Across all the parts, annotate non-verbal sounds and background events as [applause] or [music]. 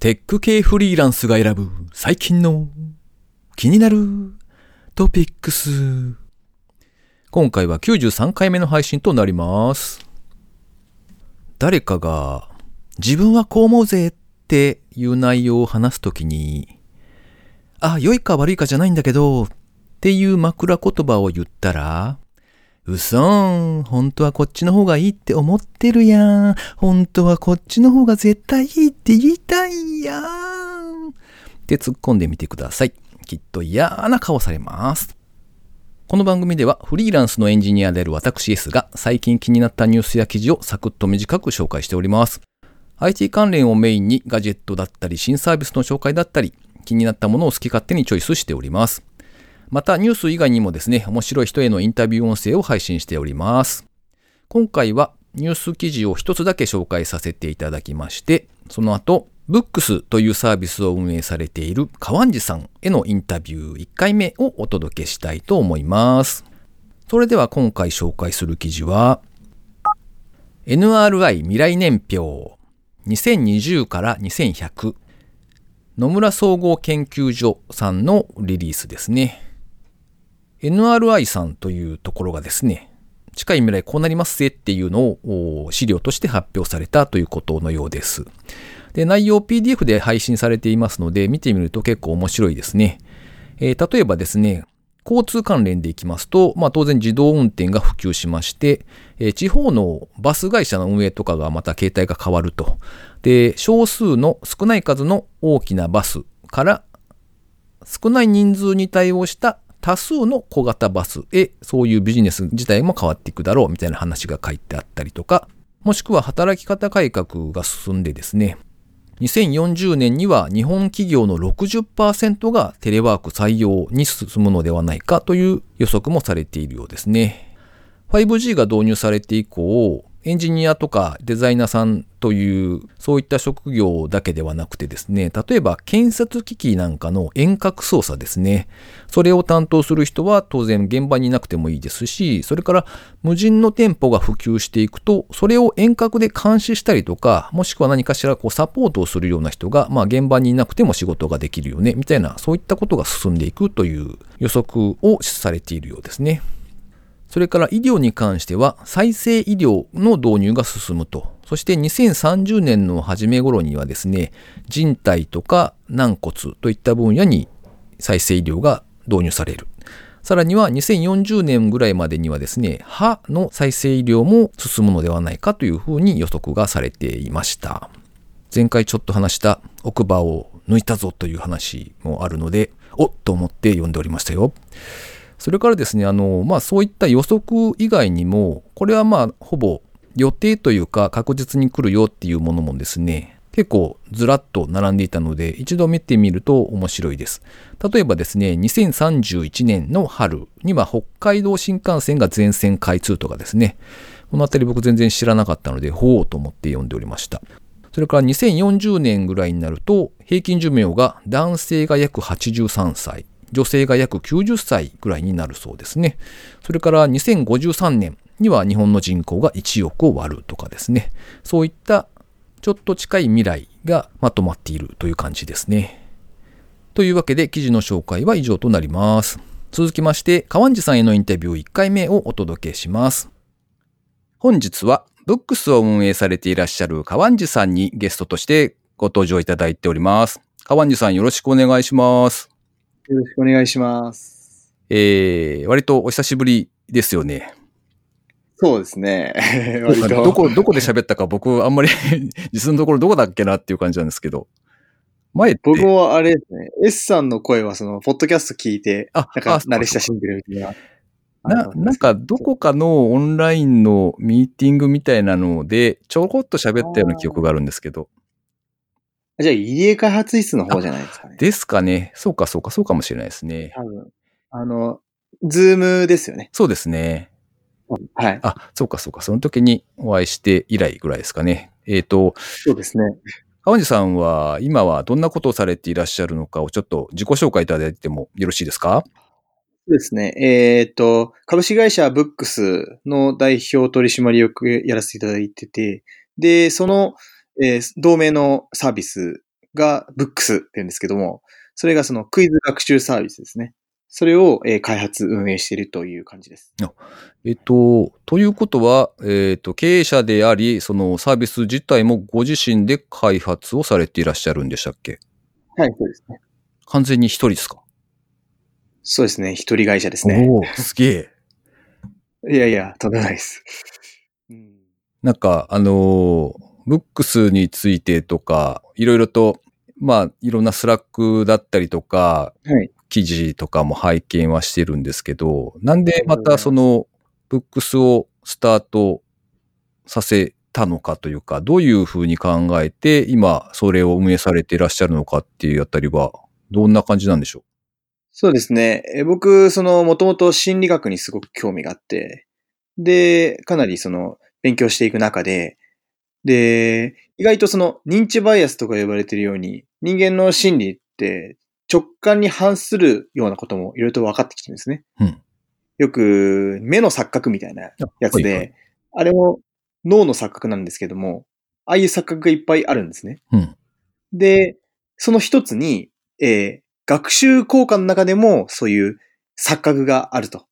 テック系フリーランスが選ぶ最近の気になるトピックス。今回は93回目の配信となります。誰かが自分はこう思うぜっていう内容を話すときに、あ、良いか悪いかじゃないんだけどっていう枕言葉を言ったら、うそーん。本当はこっちの方がいいって思ってるやん。本当はこっちの方が絶対いいって言いたいやん。って突っ込んでみてください。きっと嫌な顔されます。この番組ではフリーランスのエンジニアである私 S が最近気になったニュースや記事をサクッと短く紹介しております。IT 関連をメインにガジェットだったり新サービスの紹介だったり気になったものを好き勝手にチョイスしております。またニュース以外にもですね、面白い人へのインタビュー音声を配信しております。今回はニュース記事を一つだけ紹介させていただきまして、その後、ブックスというサービスを運営されている川地さんへのインタビュー1回目をお届けしたいと思います。それでは今回紹介する記事は、NRI 未来年表2020から2100野村総合研究所さんのリリースですね。NRI さんというところがですね、近い未来こうなりますぜっていうのを資料として発表されたということのようです。で、内容 PDF で配信されていますので、見てみると結構面白いですね。えー、例えばですね、交通関連でいきますと、まあ当然自動運転が普及しまして、えー、地方のバス会社の運営とかがまた形態が変わると。で、少数の少ない数の大きなバスから少ない人数に対応した多数の小型バスへそういうビジネス自体も変わっていくだろうみたいな話が書いてあったりとか、もしくは働き方改革が進んでですね、2040年には日本企業の60%がテレワーク採用に進むのではないかという予測もされているようですね。5G が導入されて以降、エンジニアとかデザイナーさんというそういった職業だけではなくてですね、例えば建設機器なんかの遠隔操作ですね。それを担当する人は当然現場にいなくてもいいですし、それから無人の店舗が普及していくと、それを遠隔で監視したりとか、もしくは何かしらこうサポートをするような人が、まあ現場にいなくても仕事ができるよね、みたいな、そういったことが進んでいくという予測をされているようですね。それから医療に関しては再生医療の導入が進むと。そして2030年の初め頃にはですね、人体とか軟骨といった分野に再生医療が導入される。さらには2040年ぐらいまでにはですね、歯の再生医療も進むのではないかというふうに予測がされていました。前回ちょっと話した奥歯を抜いたぞという話もあるので、おっと思って読んでおりましたよ。それからですね、あの、まあそういった予測以外にも、これはまあほぼ予定というか確実に来るよっていうものもですね、結構ずらっと並んでいたので、一度見てみると面白いです。例えばですね、2031年の春には北海道新幹線が全線開通とかですね、このあたり僕全然知らなかったので、ほうと思って読んでおりました。それから2040年ぐらいになると、平均寿命が男性が約83歳、女性が約90歳ぐらいになるそうですね。それから2053年には日本の人口が1億を割るとかですね。そういったちょっと近い未来がまとまっているという感じですね。というわけで記事の紹介は以上となります。続きまして、川地さんへのインタビュー1回目をお届けします。本日はブックスを運営されていらっしゃる川地さんにゲストとしてご登場いただいております。川地さんよろしくお願いします。よろしくお願いします。えー、割とお久しぶりですよね。そうですね。どこ、どこで喋ったか僕あんまり [laughs] 実のところどこだっけなっていう感じなんですけど。前って？僕もあれですね、S さんの声はその、ポッドキャスト聞いて、あ、なんかあ慣れ親しんでるみたいな。な、なんかどこかのオンラインのミーティングみたいなので、ちょこっと喋ったような記憶があるんですけど。じゃあ、入江開発室の方じゃないですかね。ですかね。そうかそうか、そうかもしれないですね。多分。あの、ズームですよね。そうですね。はい。あ、そうかそうか。その時にお会いして以来ぐらいですかね。えっ、と、そうですね。川地さんは今はどんなことをされていらっしゃるのかをちょっと自己紹介いただいてもよろしいですか？そうですね。えっ、と、株式会社ブックスの代表取締役やらせていただいてて、で、その、えー同盟のサービスがブックスって言うんですけども、それがそのクイズ学習サービスですね。それを、えー開発、運営しているという感じです。えっと、ということは、えっと、経営者であり、そのサービス自体もご自身で開発をされていらっしゃるんでしたっけ？はい、そうですね。完全に一人ですか？そうですね。一人会社ですね。おおすげえ。[laughs] いやいや、とんでもないです。うんなんか、あのーブックスについてとか、いろいろと、まあ、いろんな Slack だったりとか、はい。記事とかも拝見はしてるんですけど、なんでまたその、ブックスをスタートさせたのかというか、どういうふうに考えて、今、それを運営されていらっしゃるのかっていうあたりは、どんな感じなんでしょそうですね。え僕、その、もともと心理学にすごく興味があって、で、かなりその、勉強していく中で、で、意外とその、認知バイアスとか呼ばれているように、人間の心理って直感に反するようなこともいろいろと分かってきてるんですね。うんよく、目の錯覚みたいなやつで、はいはいあれも脳の錯覚なんですけども、ああいう錯覚がいっぱいあるんですね。う。うん。で、その一つに、えー学習効果の中でもそういう錯覚があると。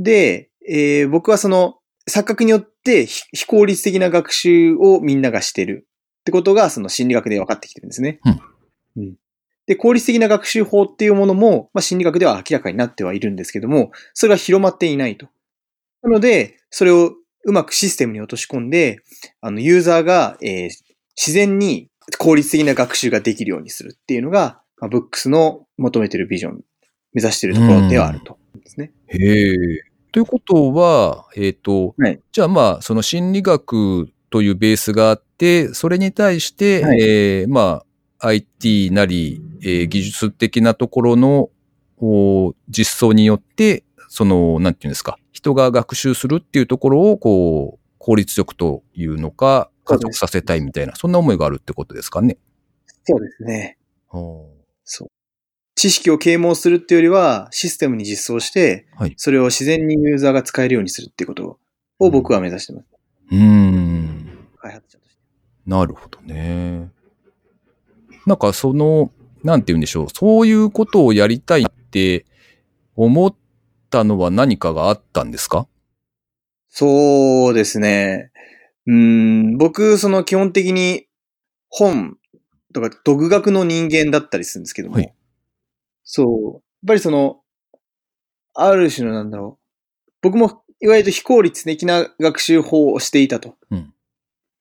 で、えー僕はその錯覚によって非非効率的な学習をみんながしてるってことがその心理学で分かってきてるんですね。うんで、効率的な学習法っていうものも、まあ、心理学では明らかになってはいるんですけども、それが広まっていないと。なので、それをうまくシステムに落とし込んで、あの、ユーザーが、えー自然に効率的な学習ができるようにするっていうのが、まあ、ブックスの求めてるビジョン、目指しているところではあると。ですね。へえ。ということは、えっ、と、はいじゃあまあ、その心理学というベースがあって、それに対して、はいえーまあ、IT なり、えー技術的なところのお実装によって、その、なんていうんですか、人が学習するっていうところを、こう、効率よくというのか、加速させたいみたいな、そんな思いがあるってことですかね。そうですね。はそう。知識を啓蒙するっていうよりは、システムに実装して、はいそれを自然にユーザーが使えるようにするっていうことを僕は目指してます。うーん。開発者として。なるほどね。なんかその、なんて言うんでしょう。そういうことをやりたいって思ったのは何かがあったんですか？そうですね。うーん、僕、その基本的に本とか独学の人間だったりするんですけども、はいそう。やっぱりその、ある種のなんだろう。僕もいわゆる非効率的な学習法をしていたと。うん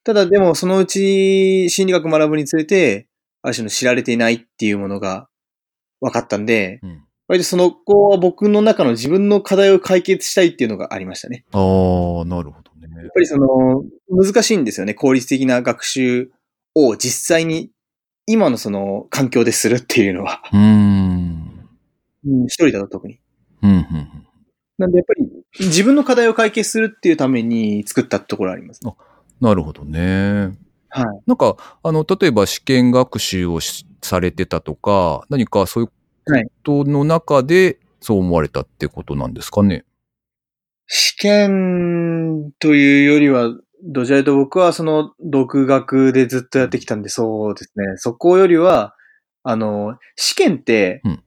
ただでもそのうち心理学学ぶにつれて、ある種の知られていないっていうものが分かったんで、うん。割とその子は僕の中の自分の課題を解決したいっていうのがありましたね。ああ、なるほどね。やっぱりその、難しいんですよね。効率的な学習を実際に今のその環境でするっていうのは。うーん。うん一人だと特に。うん、うん、うん。なんでやっぱり自分の課題を解決するっていうために作ったところあります。なるほどね。はい。なんか、あの、例えば試験学習をしされてたとか、何かそういうはいことの中でそう思われたってことなんですかね？試験というよりは、どちらかと僕はその独学でずっとやってきたんで、そうですね。そこよりは、あの、試験って、うん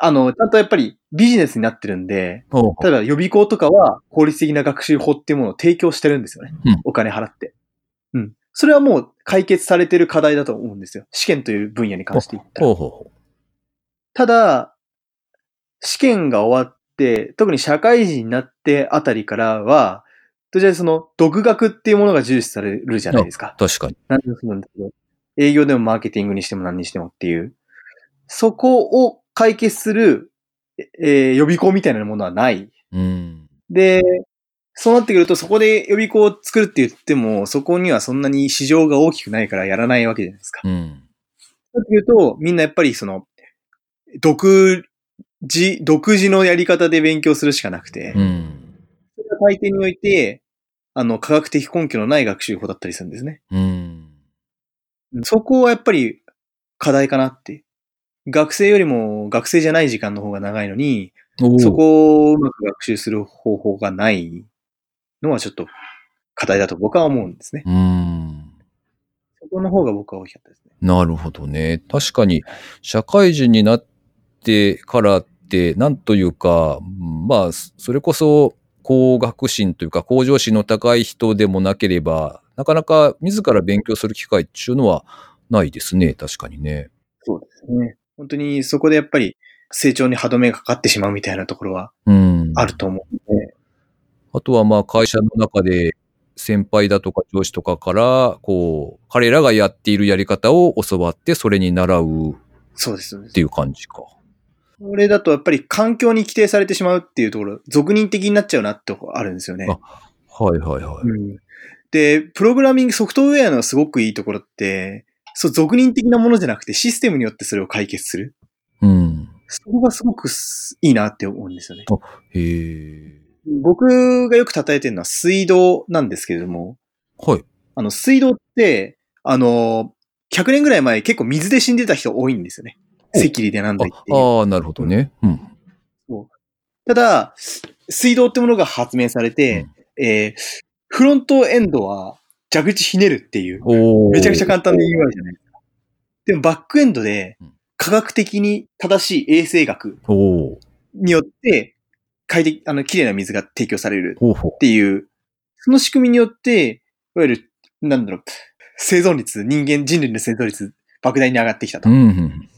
あの、ちゃんとやっぱりビジネスになってるんで、お例えば予備校とかは効率的な学習法っていうものを提供してるんですよね。うんお金払って。うん。それはもう解決されてる課題だと思うんですよ。試験という分野に関して言ったら。ただ、試験が終わって、特に社会人になってあたりからは、というとその独学っていうものが重視されるじゃないですか。う。確かに。なんでもそうなんですけど、営業でもマーケティングにしても何にしてもっていう。そこを解決する、えー予備校みたいなものはない。うん。で、そうなってくると、そこで予備校を作るって言っても、そこにはそんなに市場が大きくないからやらないわけじゃないですか。うん。だっていうと、みんなやっぱりその、独自、独自のやり方で勉強するしかなくて、うん。それが大抵において、あの、科学的根拠のない学習法だったりするんですね。うん。そこはやっぱり課題かなって。学生よりも学生じゃない時間の方が長いのに、そこをうまく学習する方法がないのはちょっと課題だと僕は思うんですね。うん。そそこの方が僕は大きかったですね。なるほどね。確かに、社会人になってからって、なんというか、まあ、それこそ、高学心というか、向上心の高い人でもなければ、なかなか自ら勉強する機会っていうのはないですね。確かにね。そうですね。本当にそこでやっぱり成長に歯止めがかかってしまうみたいなところはあると思うので。あとはまあ会社の中で先輩だとか上司とかから、こう、彼らがやっているやり方を教わって、それに習う。そうです。っていう感じか。これだとやっぱり環境に規定されてしまうっていうところ、俗人的になっちゃうなってとこあるんですよね。あはいはいはい、うん。で、プログラミング、ソフトウェアのすごくいいところって、そう、俗人的なものじゃなくてシステムによってそれを解決する。うん。そこがすごくいいなって思うんですよね。へえ。僕がよく叩いてるのは水道なんですけれども。はい。あの、水道って、あの、100年ぐらい前結構水で死んでた人多いんですよね。赤痢でなんだいってああ、なるほどね。うん。そうただ、水道ってものが発明されて、うん、えー、フロントエンドは蛇口ひねるっていう、めちゃくちゃ簡単で言うわけじゃないですか。でもバックエンドで科学的に正しい衛生学によって快適、あの、綺麗な水が提供されるっていう、その仕組みによって、いわゆる、なんだろう、生存率、人間、人類の生存率、莫大に上がってきたと。うんうん、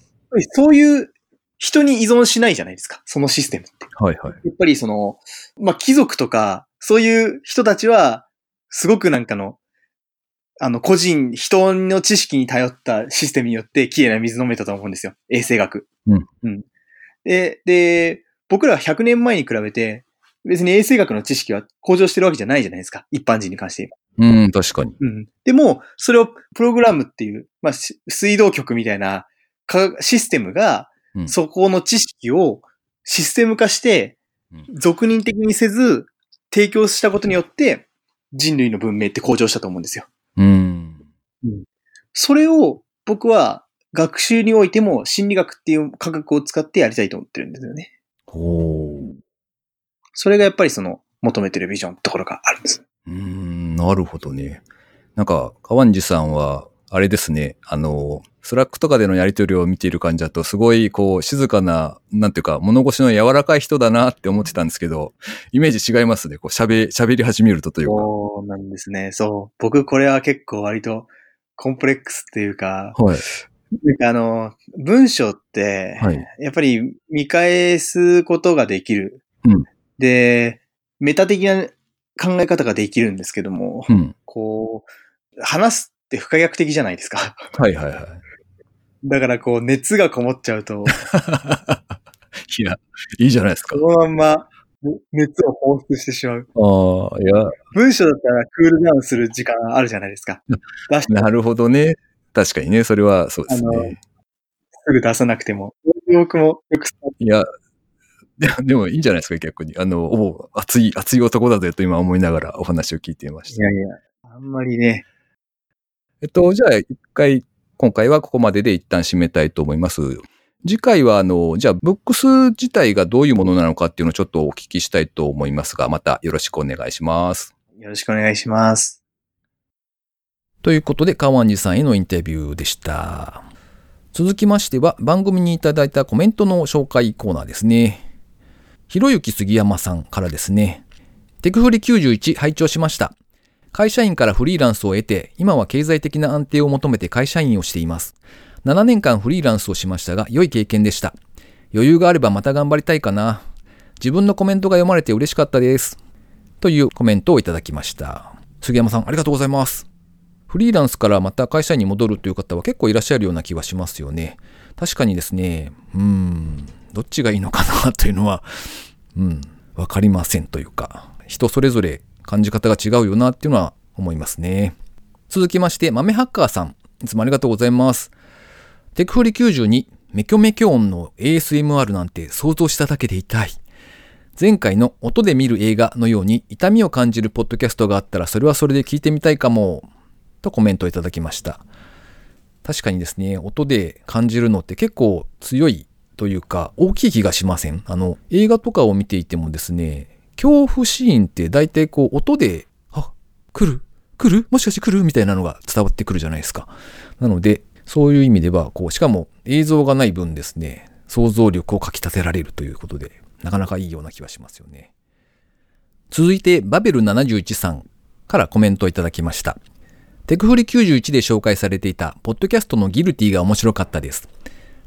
そういう人に依存しないじゃないですか、そのシステムって。はいはい。やっぱりその、まあ、貴族とか、そういう人たちは、すごくなんかの、あの、個人、人の知識に頼ったシステムによって綺麗な水飲めたと思うんですよ。衛生学。うん。うん。で、で、僕らは100年前に比べて、別に衛生学の知識は向上してるわけじゃないじゃないですか。一般人に関して言えば。うん、確かに。うん。でも、それをプログラムっていう、まあ、水道局みたいなシステムが、そこの知識をシステム化して、属人的にせず、提供したことによって、人類の文明って向上したと思うんですよ。うん。うん、それを僕は学習においても心理学っていう科学を使ってやりたいと思ってるんですよね。おそれがやっぱりその求めてるビジョンってところがあるんです。うん、なるほどね。なんか、川西さんは、あれですね、あの、 Slack とかでのやりとりを見ている感じだと、すごい、こう、静かな、なんていうか、物腰の柔らかい人だなって思ってたんですけど、イメージ違いますね。こう、喋、喋り始めるとというか。そうなんですね。そう。僕、これは結構割と、コンプレックスっていうか、はい。なんかあの、文章って、はい、やっぱり見返すことができる。うん、で、メタ的な考え方ができるんですけども、うん、こう、話すって不可逆的じゃないですか。はいはいはい。だからこう、熱がこもっちゃうと。[laughs] いや、いいじゃないですか。そのまんま、熱を放出してしまう。ああ、いや。文章だったらクールダウンする時間あるじゃないですか。なるほどね。確かにね、それはそうですね。すぐ出さなくても。僕もよくいや、でもいいんじゃないですか、逆に。あの、お熱い、熱い男だぜと今思いながらお話を聞いていました。いやいや、あんまりね。えっと、じゃあ一回、今回はここまでで一旦締めたいと思います。次回は、あの、じゃあ、ブックス自体がどういうものなのかっていうのをちょっとお聞きしたいと思いますが、またよろしくお願いします。よろしくお願いします。ということで、川西さんへのインタビューでした。続きましては、番組にいただいたコメントの紹介コーナーですね。ひろゆき杉山さんからですね。テクフリ91拝聴しました。会社員からフリーランスを得て、今は経済的な安定を求めて会社員をしています。7年間フリーランスをしましたが、良い経験でした。余裕があればまた頑張りたいかな。自分のコメントが読まれて嬉しかったです。というコメントをいただきました。杉山さん、ありがとうございます。フリーランスからまた会社員に戻るという方は結構いらっしゃるような気はしますよね。確かにですね、うーん、どっちがいいのかなというのは、うん、わかりませんというか、人それぞれ感じ方が違うよなっていうのは思いますね。続きまして、豆ハッカーさん、いつもありがとうございます。テクフリ92、メキョメキョ音の ASMR なんて想像しただけで痛い。前回の音で見る映画のように痛みを感じるポッドキャストがあったらそれはそれで聞いてみたいかも。とコメントをいただきました。確かにですね、音で感じるのって結構強いというか大きい気がしません？あの、映画とかを見ていてもですね、恐怖シーンって大体こう音で、あ、来る？来る？もしかして来る？みたいなのが伝わってくるじゃないですか。なので、そういう意味では、こう、しかも映像がない分ですね、想像力をかき立てられるということで、なかなかいいような気はしますよね。続いて、バベル71さんからコメントをいただきました。テクフリ91で紹介されていた、ポッドキャストのギルティが面白かったです。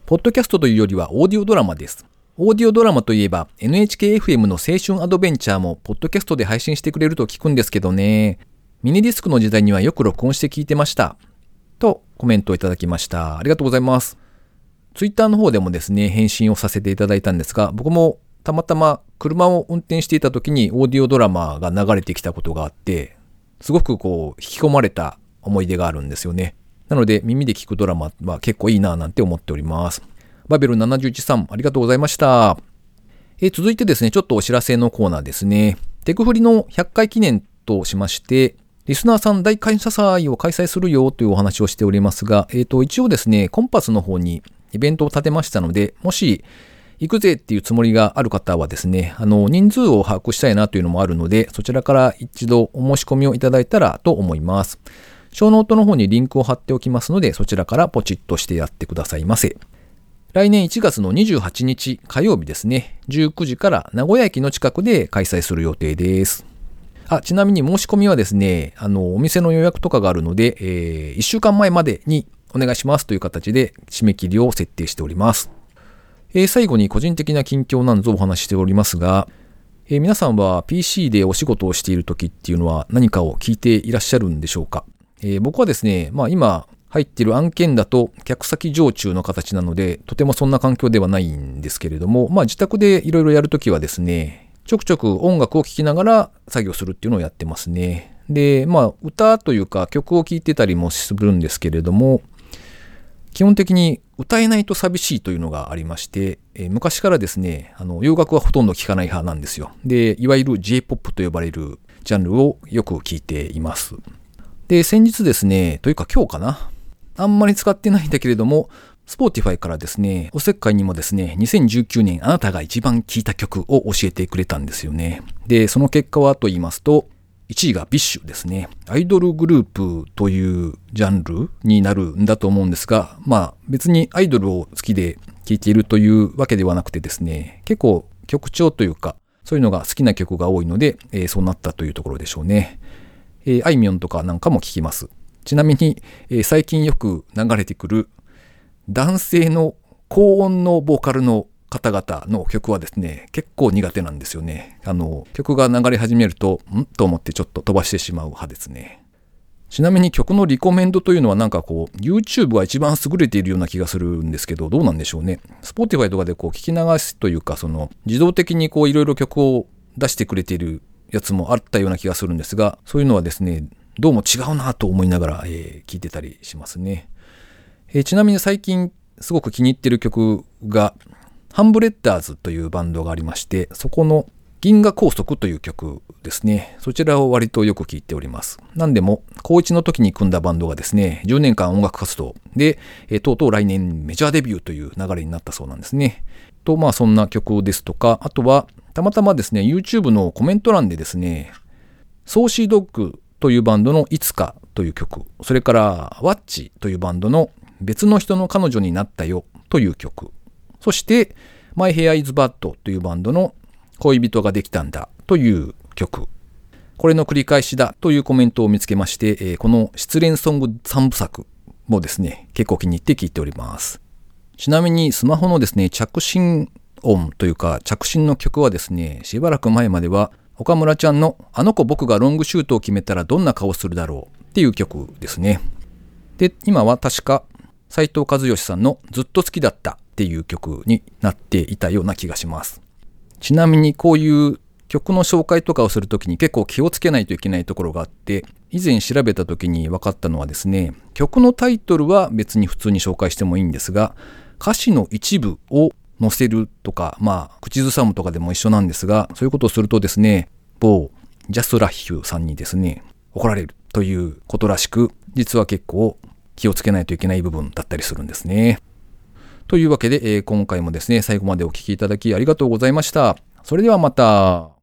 ポッドキャストというよりはオーディオドラマです。オーディオドラマといえば NHKFM の青春アドベンチャーもポッドキャストで配信してくれると聞くんですけどね。ミニディスクの時代にはよく録音して聞いてました。とコメントをいただきました。ありがとうございます。ツイッターの方でもですね、返信をさせていただいたんですが、僕もたまたま車を運転していた時にオーディオドラマが流れてきたことがあって、すごくこう引き込まれた思い出があるんですよね。なので耳で聞くドラマは結構いいなぁなんて思っております。バベル71さん、ありがとうございました。え続いてですね、ちょっとお知らせのコーナーですね。テクフリの100回記念としまして、リスナーさん大感謝祭を開催するよというお話をしておりますが、えっ、ー、と、一応ですね、コンパスの方にイベントを立てましたので、もし、行くぜっていうつもりがある方はですね、あの、人数を把握したいなというのもあるので、そちらから一度お申し込みをいただいたらと思います。ショーノートの方にリンクを貼っておきますので、そちらからポチッとしてやってくださいませ。来年1月の28日火曜日ですね、19時から名古屋駅の近くで開催する予定です。あ、ちなみに申し込みはですね、あの、お店の予約とかがあるので、えー、1週間前までにお願いしますという形で締め切りを設定しております。えー、最後に個人的な近況なんぞお話ししておりますが、えー、皆さんは PC でお仕事をしている時っていうのは何かを聞いていらっしゃるんでしょうか、えー、僕はですね、まあ今、入ってる案件だと客先常駐の形なので、とてもそんな環境ではないんですけれども、まあ自宅でいろいろやるときはですね、ちょくちょく音楽を聴きながら作業するっていうのをやってますね。で、まあ歌というか曲を聴いてたりもするんですけれども、基本的に歌えないと寂しいというのがありまして、えー、昔からですね、あの洋楽はほとんど聴かない派なんですよ。で、いわゆる J-POP と呼ばれるジャンルをよく聴いています。で、先日ですね、というか今日かな、あんまり使ってないんだけれども、Spotify からですね、おせっかいにもですね、2019年あなたが一番聴いた曲を教えてくれたんですよね。で、その結果はと言いますと、1位が BiSH ですね。アイドルグループというジャンルになるんだと思うんですが、まあ別にアイドルを好きで聴いているというわけではなくてですね、結構曲調というか、そういうのが好きな曲が多いので、えー、そうなったというところでしょうね。えー、あいみょんとかなんかも聴きます。ちなみに、えー、最近よく流れてくる男性の高音のボーカルの方々の曲はですね、結構苦手なんですよね。あの、曲が流れ始めると、ん？と思ってちょっと飛ばしてしまう派ですね。ちなみに曲のリコメンドというのはなんかこう、YouTube が一番優れているような気がするんですけど、どうなんでしょうね。Spotify とかでこう聞き流すというか、その、自動的にこういろいろ曲を出してくれているやつもあったような気がするんですが、そういうのはですね、どうも違うなと思いながら、えー、聞いてたりしますね、えー、ちなみに最近すごく気に入ってる曲が、ハンブレッダーズというバンドがありまして、そこの銀河高速という曲ですね。そちらを割とよく聴いております。なんでも、高1の時に組んだバンドがですね、10年間音楽活動で、えー、とうとう来年メジャーデビューという流れになったそうなんですね。と、まあそんな曲ですとか、あとは、たまたまですね、YouTube のコメント欄でですね、ソーシードッグというバンドのいつかという曲、それからワッチというバンドの別の人の彼女になったよという曲、そしてマイヘアイズバッドというバンドの恋人ができたんだという曲、これの繰り返しだというコメントを見つけまして、この失恋ソング3部作もですね、結構気に入って聴いております。ちなみにスマホのですね、着信音というか着信の曲はですね、しばらく前までは岡村ちゃんのあの子僕がロングシュートを決めたらどんな顔するだろうっていう曲ですね。で、今は確か斉藤和義さんのずっと好きだったっていう曲になっていたような気がします。ちなみにこういう曲の紹介とかをするときに結構気をつけないといけないところがあって、以前調べたときに分かったのはですね、曲のタイトルは別に普通に紹介してもいいんですが、歌詞の一部を載せるとか、まあ、口ずさむとかでも一緒なんですが、そういうことをするとですね、某ジャスラヒュさんにですね、怒られるということらしく、実は結構気をつけないといけない部分だったりするんですね。というわけで、えー、今回もですね、最後までお聴きいただきありがとうございました。それではまた。